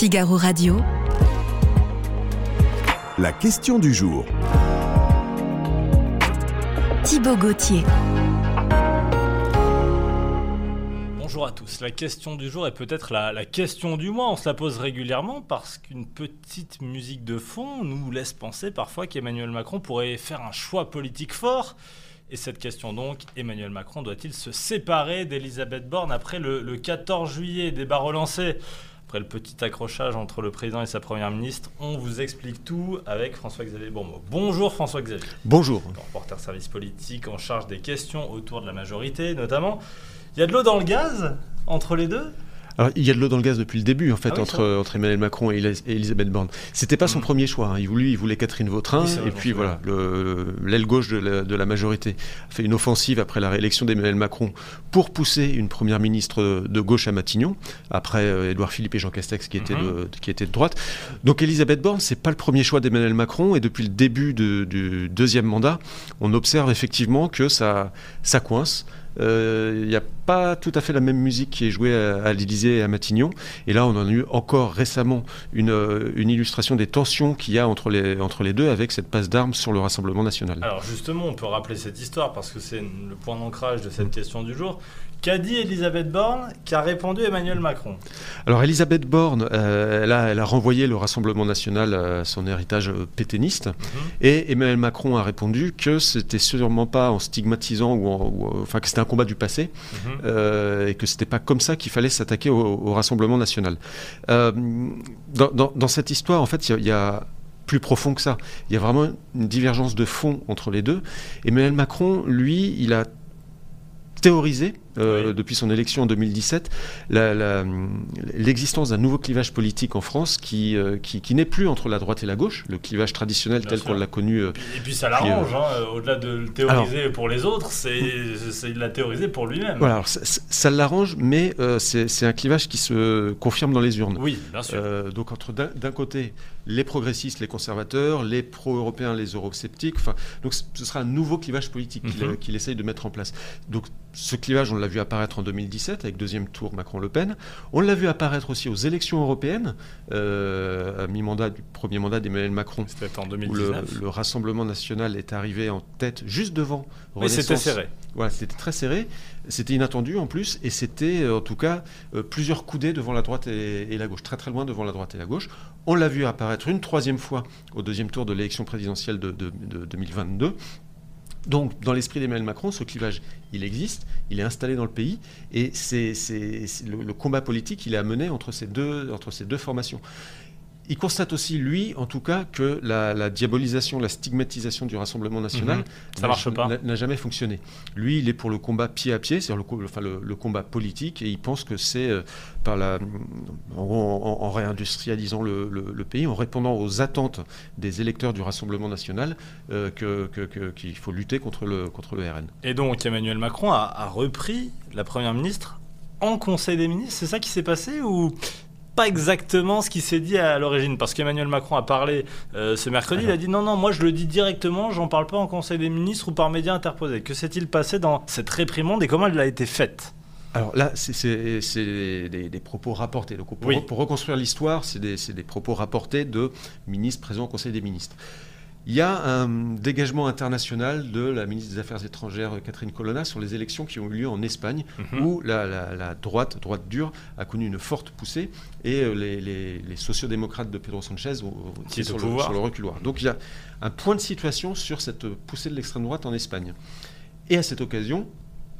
Figaro Radio. La question du jour. Thibaut Gauthier. Bonjour à tous. La question du jour est peut-être la, la question du mois. On se la pose régulièrement parce qu'une petite musique de fond nous laisse penser parfois qu'Emmanuel Macron pourrait faire un choix politique fort. Et cette question donc, Emmanuel Macron doit-il se séparer d'Elisabeth Borne après le, le 14 juillet? Débat relancé après le petit accrochage entre le président et sa première ministre, on vous explique tout avec François-Xavier Bourmeau. Bonjour François-Xavier. Bonjour. Reporter service politique en charge des questions autour de la majorité notamment. Il y a de l'eau dans le gaz entre les deux? Alors, il y a de l'eau dans le gaz depuis le début, en fait, Ah oui, entre, entre Emmanuel Macron et Elis- et Elisabeth Borne. C'était pas son Mm. premier choix. hein. Il, voulait, il voulait Catherine Vautrin, Oui, et puis voilà, le- l'aile gauche de la, de la majorité a fait une offensive après la réélection d'Emmanuel Macron pour pousser une première ministre de gauche à Matignon, après euh, Édouard Philippe et Jean Castex qui étaient, Mhm. de, qui étaient de droite. Donc Elisabeth Borne, c'est pas le premier choix d'Emmanuel Macron, et depuis le début de- du deuxième mandat, on observe effectivement que ça, ça coince. Euh, Il n'y a pas tout à fait la même musique qui est jouée à, à l'Élysée et à Matignon. Et là, on en a eu encore récemment une, euh, une illustration des tensions qu'il y a entre les, entre les deux avec cette passe d'armes sur le Rassemblement national. Alors justement, on peut rappeler cette histoire parce que c'est le point d'ancrage de Mm. cette question du jour. Qu'a dit Elisabeth Borne Qu'a répondu Emmanuel Macron? Alors, Elisabeth Borne, euh, elle, a, elle a renvoyé le Rassemblement national à son héritage euh, pétainiste. Et Emmanuel Macron a répondu que c'était sûrement pas en stigmatisant ou, en- ou, euh, enfin que c'était un combat du passé Mhm. euh, et que c'était pas comme ça qu'il fallait s'attaquer au, au Rassemblement national. Euh, dans, dans- dans cette histoire, en fait, il y y, a plus profond que ça. Il y a vraiment une divergence de fond entre les deux. Emmanuel Macron, lui, il a théorisé, euh, Oui. depuis son élection en 2017, la- la- l'existence d'un nouveau clivage politique en France qui, euh, qui, qui n'est plus entre la droite et la gauche, le clivage traditionnel Bien tel qu'on l'a connu euh, Et puis, ça l'arrange, hein, au-delà de le théoriser pour les autres, c'est de la théoriser pour lui-même. Voilà, alors ça, ça- l'arrange, mais c'est un clivage qui se confirme dans les urnes. Oui, bien sûr. Donc entre d'un côté les progressistes, les conservateurs, les pro-européens, les eurosceptiques. Enfin, donc ce sera un nouveau clivage politique qu'il Mhm. qu'il essaye de mettre en place. Donc ce clivage, on l'a vu apparaître en 2017 avec deuxième tour Macron-Le Pen. On l'a vu apparaître aussi aux élections européennes, euh, à mi-mandat du premier mandat d'Emmanuel Macron. C'était en Où le, 2019. le Rassemblement national est arrivé en tête juste devant Oui, c'était serré. Voilà, c'était très serré, c'était inattendu en plus, et c'était euh, en tout cas euh, plusieurs coudées devant la droite et, la gauche, très très loin devant la droite et la gauche. On l'a vu apparaître une troisième fois au deuxième tour de l'élection présidentielle de, de- de 2022. Donc, dans l'esprit d'Emmanuel Macron, ce clivage, il existe, il est installé dans le pays, et c'est le, combat politique, il est à mener entre ces deux, entre ces deux formations. Il constate aussi, lui, en tout cas, que la, la diabolisation, la stigmatisation du Rassemblement national Mhm. Ça n'a- marche pas. n'a- n'a jamais fonctionné. Lui, il est pour le combat pied à pied, c'est-à-dire le, co- enfin, le, le combat politique, et il pense que c'est euh, par la, en, en- en réindustrialisant le, pays, en répondant aux attentes des électeurs du Rassemblement national, euh, que- que- que- qu'il faut lutter contre le, contre le RN. Et donc Emmanuel Macron a, a repris la première ministre en Conseil des ministres. C'est ça qui s'est passé ou pas exactement ce qui s'est dit à l'origine Parce qu'Emmanuel Macron a parlé euh, ce mercredi, il a dit non, non, moi je le dis directement, j'en parle pas en Conseil des ministres ou par médias interposés. Que s'est-il passé dans cette réprimande et comment elle a été faite? Alors là, c'est- des, des propos rapportés. Donc pour, Oui. pour reconstruire l'histoire, c'est des, c'est des propos rapportés de ministres présents au Conseil des ministres. Il y a un dégagement international de la ministre des Affaires étrangères Catherine Colonna sur les élections qui ont eu lieu en Espagne, Mhm. où la, la- la droite, droite dure, a connu une forte poussée et euh, les, les, les sociodémocrates de Pedro Sanchez ont ont Qui sur le, pouvoir. sur le reculoir. Donc il y a un point de situation sur cette poussée de l'extrême droite en Espagne. Et à cette occasion,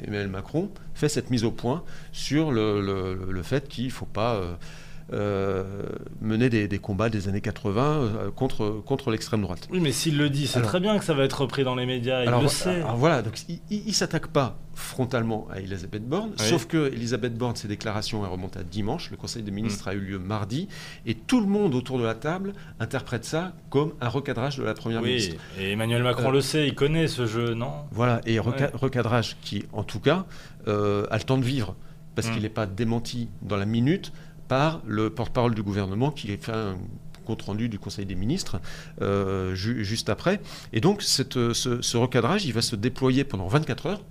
Emmanuel Macron fait cette mise au point sur le, le- le fait qu'il ne faut pas euh, mener des, des combats des années 80 euh, contre, contre l'extrême droite. Oui, mais s'il le dit, c'est très bien que ça va être repris dans les médias, il alors, le sait. alors voilà, donc il ne s'attaque pas frontalement à Elisabeth Borne, Oui. sauf que Elisabeth Borne, ses déclarations, elles remontent à dimanche, le Conseil des ministres Mm. a eu lieu mardi, et tout le monde autour de la table interprète ça comme un recadrage de la Première ministre. oui, et Emmanuel Macron Euh, le sait, il connaît ce jeu, non? Voilà, et reca- Ouais. recadrage qui, en tout cas, euh, a le temps de vivre, parce Mm. qu'il n'est pas démenti dans la minute par le porte-parole du gouvernement qui fait un compte-rendu du Conseil des ministres euh, ju- juste après. Et donc, cette- ce, ce recadrage, il va se déployer pendant 24 heures.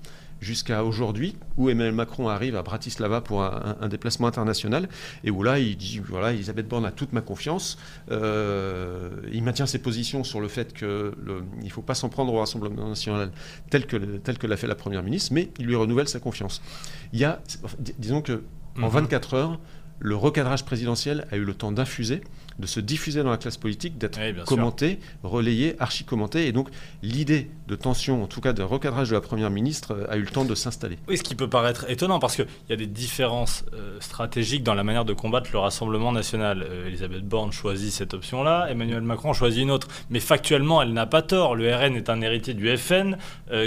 jusqu'à aujourd'hui, où Emmanuel Macron arrive à Bratislava pour un, déplacement international, et où là, il dit, voilà, Elisabeth Borne a toute ma confiance, euh, il maintient ses positions sur le fait qu'il ne faut pas s'en prendre au Rassemblement national tel que, tel que l'a fait la Première ministre, mais il lui renouvelle sa confiance. Il y a, disons que en 24 mhm. heures, le recadrage présidentiel a eu le temps d'infuser, de se diffuser dans la classe politique, d'être commenté, relayé, archi-commenté. Et donc l'idée de tension, en tout cas de recadrage de la Première ministre, euh, a eu le temps de s'installer. Oui, ce qui peut paraître étonnant, parce qu'il y a des différences euh, stratégiques dans la manière de combattre le Rassemblement national. Euh, Elisabeth Borne choisit cette option-là, Emmanuel Macron choisit une autre. Mais factuellement, elle n'a pas tort. Le RN est un héritier du FN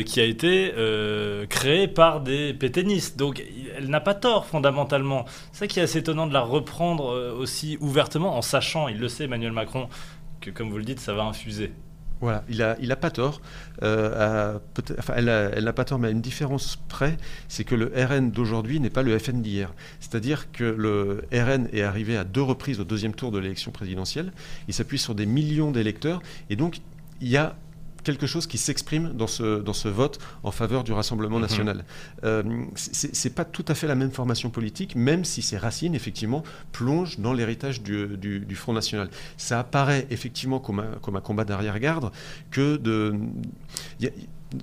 qui a été créé par des pétainistes. Donc elle n'a pas tort fondamentalement. C'est ça qui est assez étonnant de la reprendre aussi ouvertement en sachant il le sait Emmanuel Macron, que comme vous le dites, ça va infuser. Voilà, il n'a a pas tort. Euh, elle n'a pas tort, mais à une différence près, c'est que le RN d'aujourd'hui n'est pas le FN d'hier. C'est-à-dire que le RN est arrivé à deux reprises au deuxième tour de l'élection présidentielle. Il s'appuie sur des millions d'électeurs. Et donc, il y a quelque chose qui s'exprime dans ce, dans ce vote en faveur du Rassemblement mhm. national. Euh, c'est pas tout à fait la même formation politique, même si ses racines, effectivement, plongent dans l'héritage du, du, Front National. Ça apparaît effectivement comme un, comme un combat d'arrière-garde que de...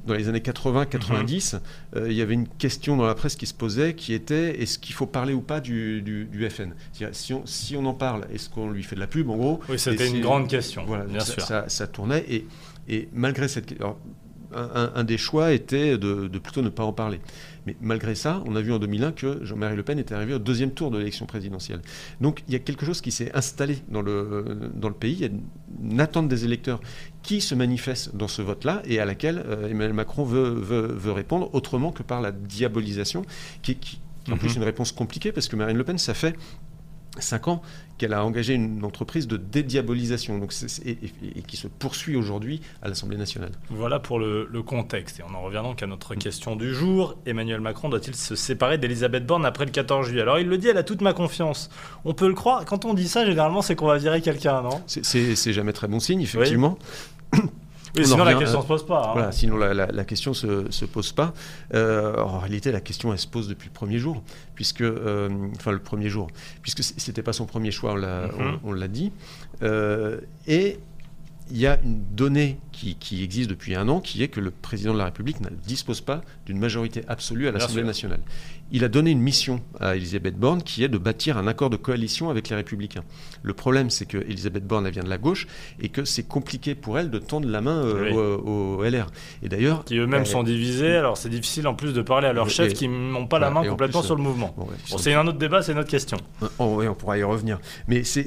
dans les années 80-90, mhm. euh, il y avait une question dans la presse qui se posait qui était est-ce qu'il faut parler ou pas du, du, FN si on, si on en parle, est-ce qu'on lui fait de la pub en gros? Oui, c'était une grande question. Voilà, bien ça, sûr. Ça, ça, tournait et et malgré cette... un, des choix était de, plutôt ne pas en parler. Mais malgré ça, on a vu en 2001 que Jean-Marie Le Pen était arrivé au deuxième tour de l'élection présidentielle. Donc il y a quelque chose qui s'est installé dans le, dans le pays. Il y a une attente des électeurs qui se manifeste dans ce vote-là et à laquelle euh, Emmanuel Macron veut, veut, répondre autrement que par la diabolisation, qui est en plus mhm. une réponse compliquée parce que Marine Le Pen, ça fait cinq ans qu'elle a engagé une entreprise de dédiabolisation donc et, qui se poursuit aujourd'hui à l'Assemblée nationale. Voilà pour le, contexte. Et on en revient donc à notre question du jour. Emmanuel Macron doit-il se séparer d'Elisabeth Borne après le 14 juillet? Alors il le dit, elle a toute ma confiance. On peut le croire. Quand on dit ça, généralement, c'est qu'on va virer quelqu'un, non? C'est jamais très bon signe, effectivement. sinon la question ne se pose pas. Hein. Voilà, sinon la, question ne se, pose pas. Euh, en réalité, la question, elle se pose depuis le premier jour, puisque, euh, enfin le premier jour, puisque c'était pas son premier choix, on l'a mhm. dit. Euh, et il y a une donnée qui, qui, existe depuis un an, qui est que le président de la République ne dispose pas d'une majorité absolue à l'Assemblée nationale il a donné une mission à Elisabeth Borne qui est de bâtir un accord de coalition avec les Républicains. Le problème, c'est que Elisabeth Borne elle vient de la gauche et que c'est compliqué pour elle de tendre la main euh, au, LR. Et d'ailleurs, qui eux-mêmes sont divisés, alors c'est difficile en plus de parler à leurs chefs qui n'ont pas la main complètement sur le mouvement. Bon, c'est un autre débat, c'est une autre question. Oh, oui, on pourra y revenir. Mais c'est.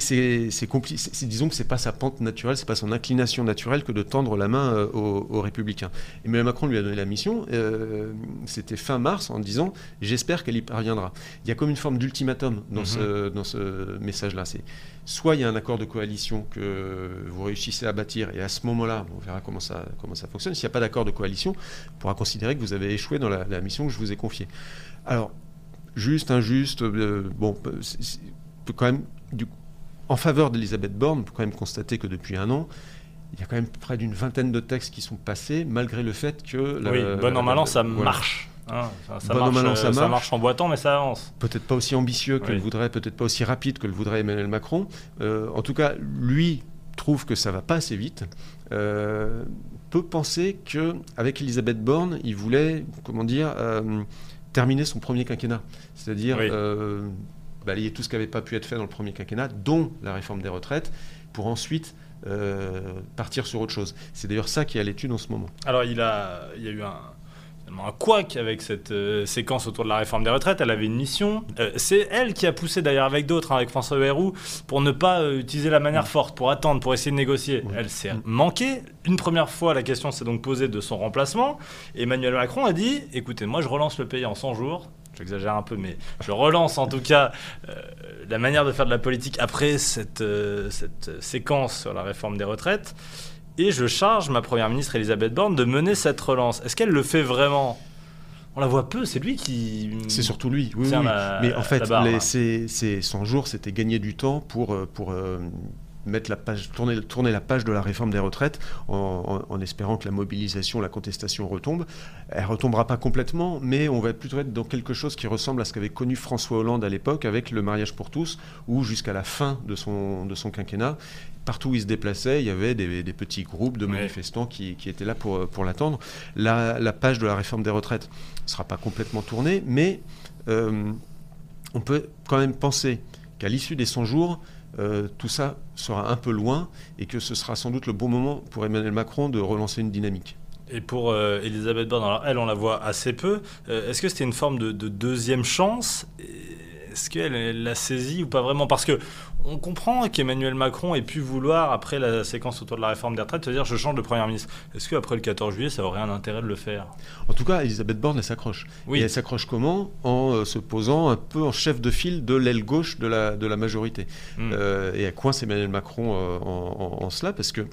Disons que c'est pas sa pente naturelle, c'est pas son inclination naturelle que de tendre la main euh, aux, Républicains. Emmanuel Macron lui a donné la mission. Euh, c'était fin mars en disant j'espère qu'elle y parviendra. Il y a comme une forme d'ultimatum dans, ce, mhm. dans ce message-là. C'est soit il y a un accord de coalition que vous réussissez à bâtir, et à ce moment-là, on verra comment ça, comment ça fonctionne. S'il n'y a pas d'accord de coalition, on pourra considérer que vous avez échoué dans la, mission que je vous ai confiée. Alors, juste, injuste, euh, bon, peut quand même, du, en faveur d'Elisabeth Borne, on peut quand même constater que depuis un an, il y a quand même près d'une vingtaine de textes qui sont passés, malgré le fait que... oui, bon an, mal an, ça marche. Ah, ça, marche, en boitant, mais ça avance. Peut-être pas aussi ambitieux que le voudrait, peut-être pas aussi rapide que le voudrait Emmanuel Macron. Euh, en tout cas, lui trouve que ça va pas assez vite. Euh, peut penser que avec Elisabeth Borne, il voulait, comment dire, euh, terminer son premier quinquennat, c'est-à-dire balayer tout ce qui n'avait pas pu être fait dans le premier quinquennat, dont la réforme des retraites, pour ensuite partir sur autre chose. C'est d'ailleurs ça qui est à l'étude en ce moment. Alors il a, il y a eu un, un couac avec cette euh, séquence autour de la réforme des retraites. Elle avait une mission. Euh, c'est elle qui a poussé d'ailleurs avec d'autres, hein, avec François Bayrou, pour ne pas euh, utiliser la manière forte, pour attendre, pour essayer de négocier. Elle s'est manquée. Une première fois, la question s'est donc posée de son remplacement. Emmanuel Macron a dit écoutez, moi je relance le pays en 100 jours. J'exagère un peu, mais je relance en tout cas la manière de faire de la politique après cette, cette séquence sur la réforme des retraites et je charge ma première ministre Elisabeth Borne de mener cette relance. Est-ce qu'elle le fait vraiment? On la voit peu, c'est lui qui. C'est surtout lui, oui. oui. Mais en fait, les, ces, 100 jours, c'était gagner du temps pour, euh, pour, euh, mettre la page, tourner, tourner, la page de la réforme des retraites en, espérant que la mobilisation, la contestation retombe. Elle retombera pas complètement, mais on va plutôt être dans quelque chose qui ressemble à ce qu'avait connu François Hollande à l'époque avec le mariage pour tous, où jusqu'à la fin de son, de son quinquennat, partout où il se déplaçait, il y avait des, petits groupes de manifestants qui, étaient là pour, pour l'attendre. La, la, page de la réforme des retraites ne sera pas complètement tournée, mais euh, on peut quand même penser qu'à l'issue des 100 jours, euh, tout ça sera un peu loin et que ce sera sans doute le bon moment pour Emmanuel Macron de relancer une dynamique. Et pour euh, Elisabeth Borne, alors elle, on la voit assez peu. Est-ce que c'était une forme de deuxième chance? Est-ce qu'elle l'a saisie ou pas vraiment? Parce que on comprend qu'Emmanuel Macron ait pu vouloir, après la séquence autour de la réforme des retraites, se dire je change de Premier ministre. Est-ce qu'après le 14 juillet, ça aurait un intérêt de le faire? En tout cas, Elisabeth Borne, elle s'accroche. Oui. Et elle s'accroche comment? En euh, se posant un peu en chef de file de l'aile gauche de la, de la majorité. Hmm. Euh, et elle coince Emmanuel Macron euh, en, cela, parce que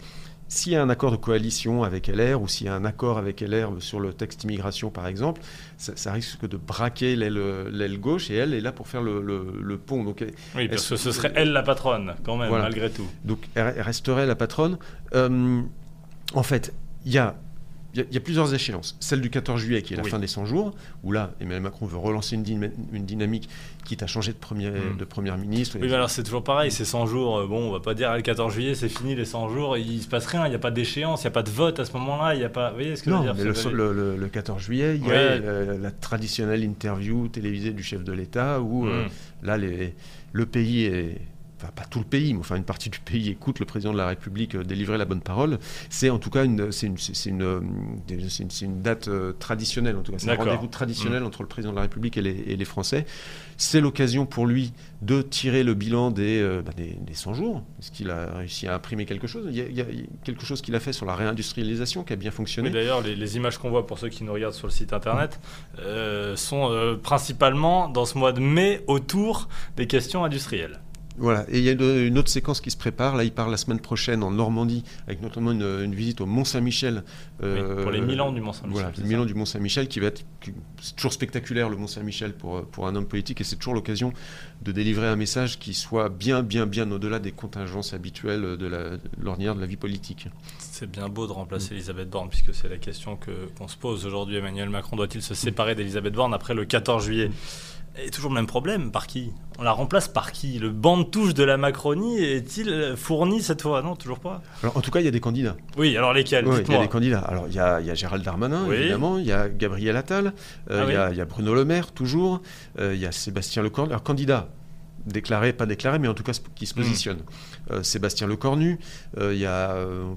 s'il y a un accord de coalition avec LR ou s'il y a un accord avec LR sur le texte immigration, par exemple, ça, risque de braquer l'aile gauche et elle est là pour faire le, pont. Donc, oui, parce que ce serait elle la patronne, quand même, malgré tout. Donc elle resterait la patronne. Euh, en fait, il y a il y, a plusieurs échéances. Celle du 14 juillet, qui est la fin des 100 jours, où là, Emmanuel Macron veut relancer une, dynamique, quitte à changer de, premier, hmm. de première ministre. Oui, mais alors c'est toujours pareil, ces 100 jours, euh, bon, on va pas dire le 14 juillet, c'est fini les 100 jours, il se passe rien, il n'y a pas d'échéance, il n'y a pas de vote à ce moment-là, il n'y a pas. Vous voyez ce que non, je veux dire mais le, le, 14 juillet, il y a la, traditionnelle interview télévisée du chef de l'État, où euh, hmm. là, les, le pays est enfin pas tout le pays, mais enfin une partie du pays écoute le président de la République euh, délivrer la bonne parole. C'est en tout cas une, c'est une, c'est une, euh, une, date euh, traditionnelle, en tout cas, c'est un rendez-vous traditionnel mmh. entre le président de la République et les, et les Français. C'est l'occasion pour lui de tirer le bilan des, bah, des, 100 jours. Est-ce qu'il a réussi à imprimer quelque chose? Il y, a, quelque chose qu'il a fait sur la réindustrialisation qui a bien fonctionné. d'ailleurs, les, les, images qu'on voit pour ceux qui nous regardent sur le site internet sont principalement dans ce mois de mai autour des questions industrielles. Voilà, et il y a une, autre séquence qui se prépare. Là, il part la semaine prochaine en Normandie, avec notamment une, visite au Mont-Saint-Michel. Euh, pour les 1000 ans du Mont-Saint-Michel. Voilà, les 1000 ans du Mont-Saint-Michel, qui va être toujours spectaculaire, le Mont-Saint-Michel, pour, pour un homme politique, et c'est toujours l'occasion de délivrer un message qui soit bien, bien, bien au-delà des contingences habituelles de l'ordinaire de la vie politique. C'est bien beau de remplacer Elisabeth Borne, puisque c'est la question qu'on se pose aujourd'hui. Emmanuel Macron doit-il se séparer d'Elisabeth Borne après le 14 juillet? Et toujours le même problème, par qui On la remplace par qui? Le banc de touche de la Macronie est-il fourni cette fois? Non, toujours pas. en tout cas, il y a des candidats. Oui, alors lesquels? Il y a des candidats. Alors, il y a, Gérald Darmanin, évidemment, il y a Gabriel Attal, euh, ah il, y a, Bruno Le Maire, toujours, euh, il y a Sébastien Lecornu. Alors, candidat, déclaré, pas déclaré, mais en tout cas qui se hmm. positionne. Euh, Sébastien Lecornu, euh, il y a euh,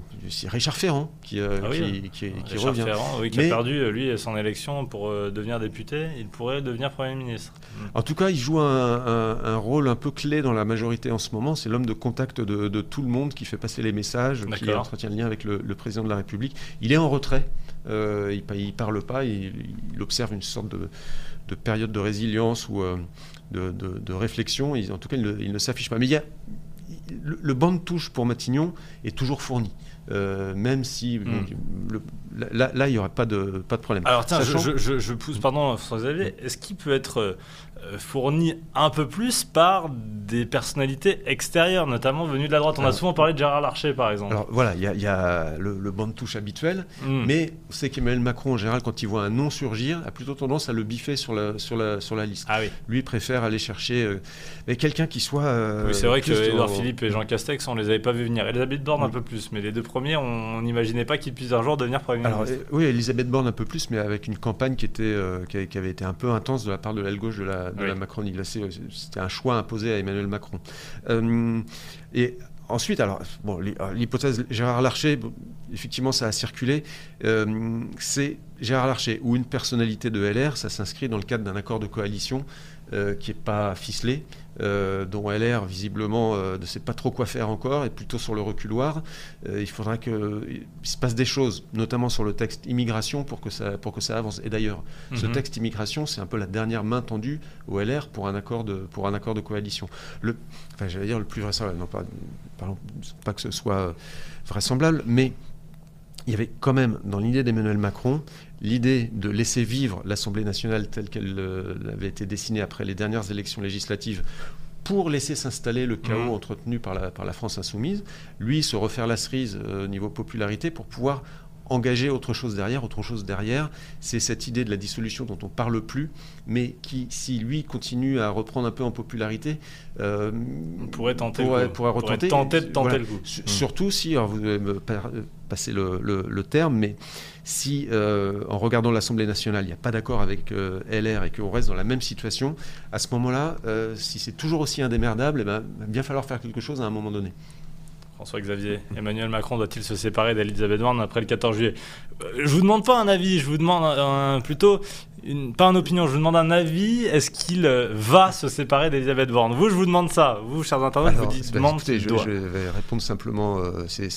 Richard Ferrand qui, ah qui, Richard Ferrand, oui, qui a perdu lui son élection pour devenir député. Il pourrait devenir Premier ministre. Hmm. En tout cas, il joue un, rôle un peu clé dans la majorité en ce moment. C'est l'homme de contact de, tout le monde qui fait passer les messages, qui entretient le lien avec le, président de la République. Il est en retrait. il ne parle pas. Il, observe une sorte de, période de résilience ou de, réflexion. en tout cas, il ne, s'affiche pas. Mais il y a, le, banc de touche pour Matignon est toujours fourni. Euh, même si hmm. là, il n'y aurait pas de, pas de problème. Alors tiens, je, pousse, pardon François Xavier, est-ce qu'il peut être euh, fourni un peu plus par des personnalités extérieures, notamment venues de la droite? On a souvent parlé de Gérard Larcher, par exemple. Alors voilà, il y, a, le, banc de touche habituel, hmm. mais on sait qu'Emmanuel Macron, en général, quand il voit un nom surgir, a plutôt tendance à le biffer sur la, sur la, sur la liste. Ah oui. Lui préfère aller chercher euh, quelqu'un qui soit. Euh, oui, c'est vrai que Edouard Philippe et Jean Castex, on les avait pas vus venir. Elisabeth Borne un peu plus, mais les deux on n'imaginait pas qu'ils puissent un jour devenir Premier ministre. oui, Elisabeth Borne un peu plus, mais avec une campagne qui, était, qui, avait été un peu intense de la part de l'aile gauche de la, de la Macronie. C'était un choix imposé à Emmanuel Macron. Euh, et ensuite, alors, bon, l'hypothèse Gérard Larcher, effectivement, ça a circulé. Euh, c'est Gérard Larcher ou une personnalité de LR, ça s'inscrit dans le cadre d'un accord de coalition euh, qui n'est pas ficelé, euh, dont LR visiblement euh, ne sait pas trop quoi faire encore, et plutôt sur le reculoir. il faudra qu'il se passe des choses, notamment sur le texte immigration, pour que ça, pour que ça avance. Et d'ailleurs, ce mhm. texte immigration, c'est un peu la dernière main tendue au LR pour un accord de, pour un accord de coalition. Le, enfin, j'allais dire le plus vraisemblable, non pas, pas que ce soit vraisemblable, mais il y avait quand même dans l'idée d'Emmanuel Macron l'idée de laisser vivre l'Assemblée nationale telle qu'elle euh, avait été dessinée après les dernières élections législatives pour laisser s'installer le chaos Mhm. entretenu par la, par la France insoumise, lui se refaire la cerise euh, niveau popularité pour pouvoir engager autre chose derrière. Autre chose derrière, c'est cette idée de la dissolution dont on parle plus, mais qui, si lui continue à reprendre un peu en popularité, euh, On pourrait tenter pourrait, le coup. pourrait On pourrait retenter. tenter de tenter Voilà. le coup. Su- Mm. Surtout si, alors vous me euh, passer le, le- le terme, mais si euh, en regardant l'Assemblée nationale, il n'y a pas d'accord avec euh, LR et qu'on reste dans la même situation, à ce moment-là, si c'est toujours aussi indémerdable, eh ben, il va bien falloir faire quelque chose à un moment donné. François-Xavier, Emmanuel Macron doit-il se séparer d'Elisabeth Borne après le 14 juillet? Euh, Je vous demande pas un avis, je vous demande un- plutôt, une, pas une opinion, je vous demande un avis. Est-ce qu'il euh, va se séparer d'Elisabeth Borne? Vous, je vous demande ça. Vous, chers internautes, Alors, vous bah, demande écoutez, je, vais répondre simplement, euh, c'est-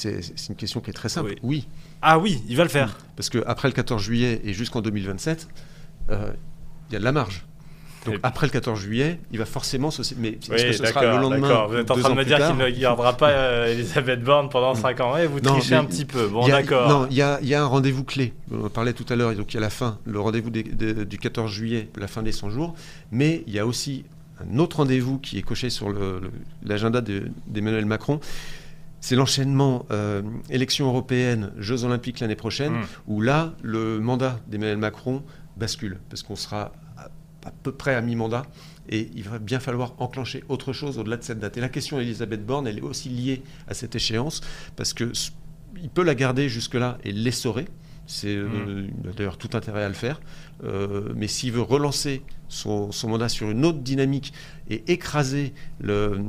une question qui est très simple. Oui. Oui, Ah oui, il va le faire. parce qu'après le 14 juillet et jusqu'en 2027, euh, il y a de la marge. Donc après le 14 juillet, il va forcément se... Mais est-ce Oui, que ce sera le lendemain. Vous êtes en train de me dire qu'il ne gardera pas euh, Elisabeth Borne pendant 5 ans. Vous Non, trichez mais un petit peu. Bon, d'accord. Non, il y a, il y a un rendez-vous clé. On en parlait tout à l'heure, donc il y a la fin, le rendez-vous du 14 juillet, la fin des 100 jours. Mais il y a aussi un autre rendez-vous qui est coché sur l'agenda de- d'Emmanuel Macron. C'est l'enchaînement euh, élections européennes, Jeux olympiques l'année prochaine, Mm. où là, le mandat d'Emmanuel Macron bascule, parce qu'on sera à, peu près à mi-mandat. Et il va bien falloir enclencher autre chose au-delà de cette date. Et la question d'Elisabeth Borne, elle est aussi liée à cette échéance, parce que il peut la garder jusque-là et l'essorer. C'est euh, Mm. il a d'ailleurs tout intérêt à le faire. Euh, mais s'il veut relancer son, son mandat sur une autre dynamique et écraser le,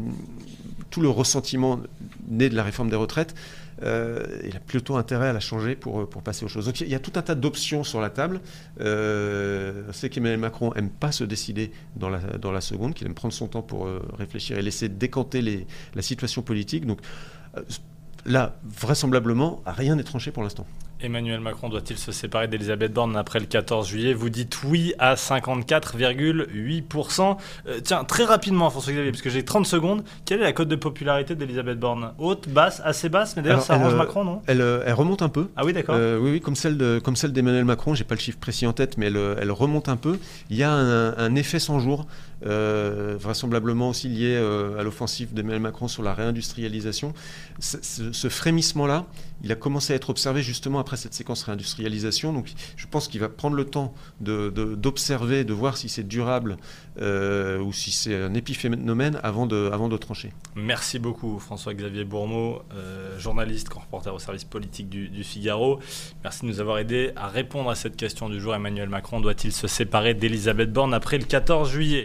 tout le ressentiment né de la réforme des retraites, euh, il a plutôt intérêt à la changer pour, pour passer aux choses. Donc il y a- tout un tas d'options sur la table. Euh, sait qu'Emmanuel Macron aime pas se décider dans la, dans la seconde, qu'il aime prendre son temps pour euh, réfléchir et laisser décanter les, la situation politique. Donc euh, là, vraisemblablement, rien n'est tranché pour l'instant. Emmanuel Macron doit-il se séparer d'Elisabeth Borne après le 14 juillet? Vous dites oui à 54,8%. Euh, tiens, très rapidement, François-Xavier, parce que j'ai 30 secondes. Quelle est la cote de popularité d'Elisabeth Borne? Haute, basse, assez basse Mais d'ailleurs, ça arrange euh, Macron, non? Elle, euh, elle remonte un peu. Ah oui, d'accord. Euh, oui, oui, comme celle de, comme celle d'Emmanuel Macron. J'ai pas le chiffre précis en tête, mais elle, elle remonte un peu. Il y a un, un effet 100 jours, vraisemblablement aussi lié à l'offensive d'Emmanuel Macron sur la réindustrialisation. Ce frémissement-là, il a commencé à être observé justement après cette séquence réindustrialisation. Donc, je pense qu'il va prendre le temps d'observer, de, voir si c'est durable euh, ou si c'est un épiphénomène avant de, trancher. Merci beaucoup, François-Xavier Bourmeau, euh, journaliste, reporter au service politique du, Figaro. Merci de nous avoir aidé à répondre à cette question du jour. Emmanuel Macron doit-il se séparer d'Elisabeth Borne après le 14 juillet?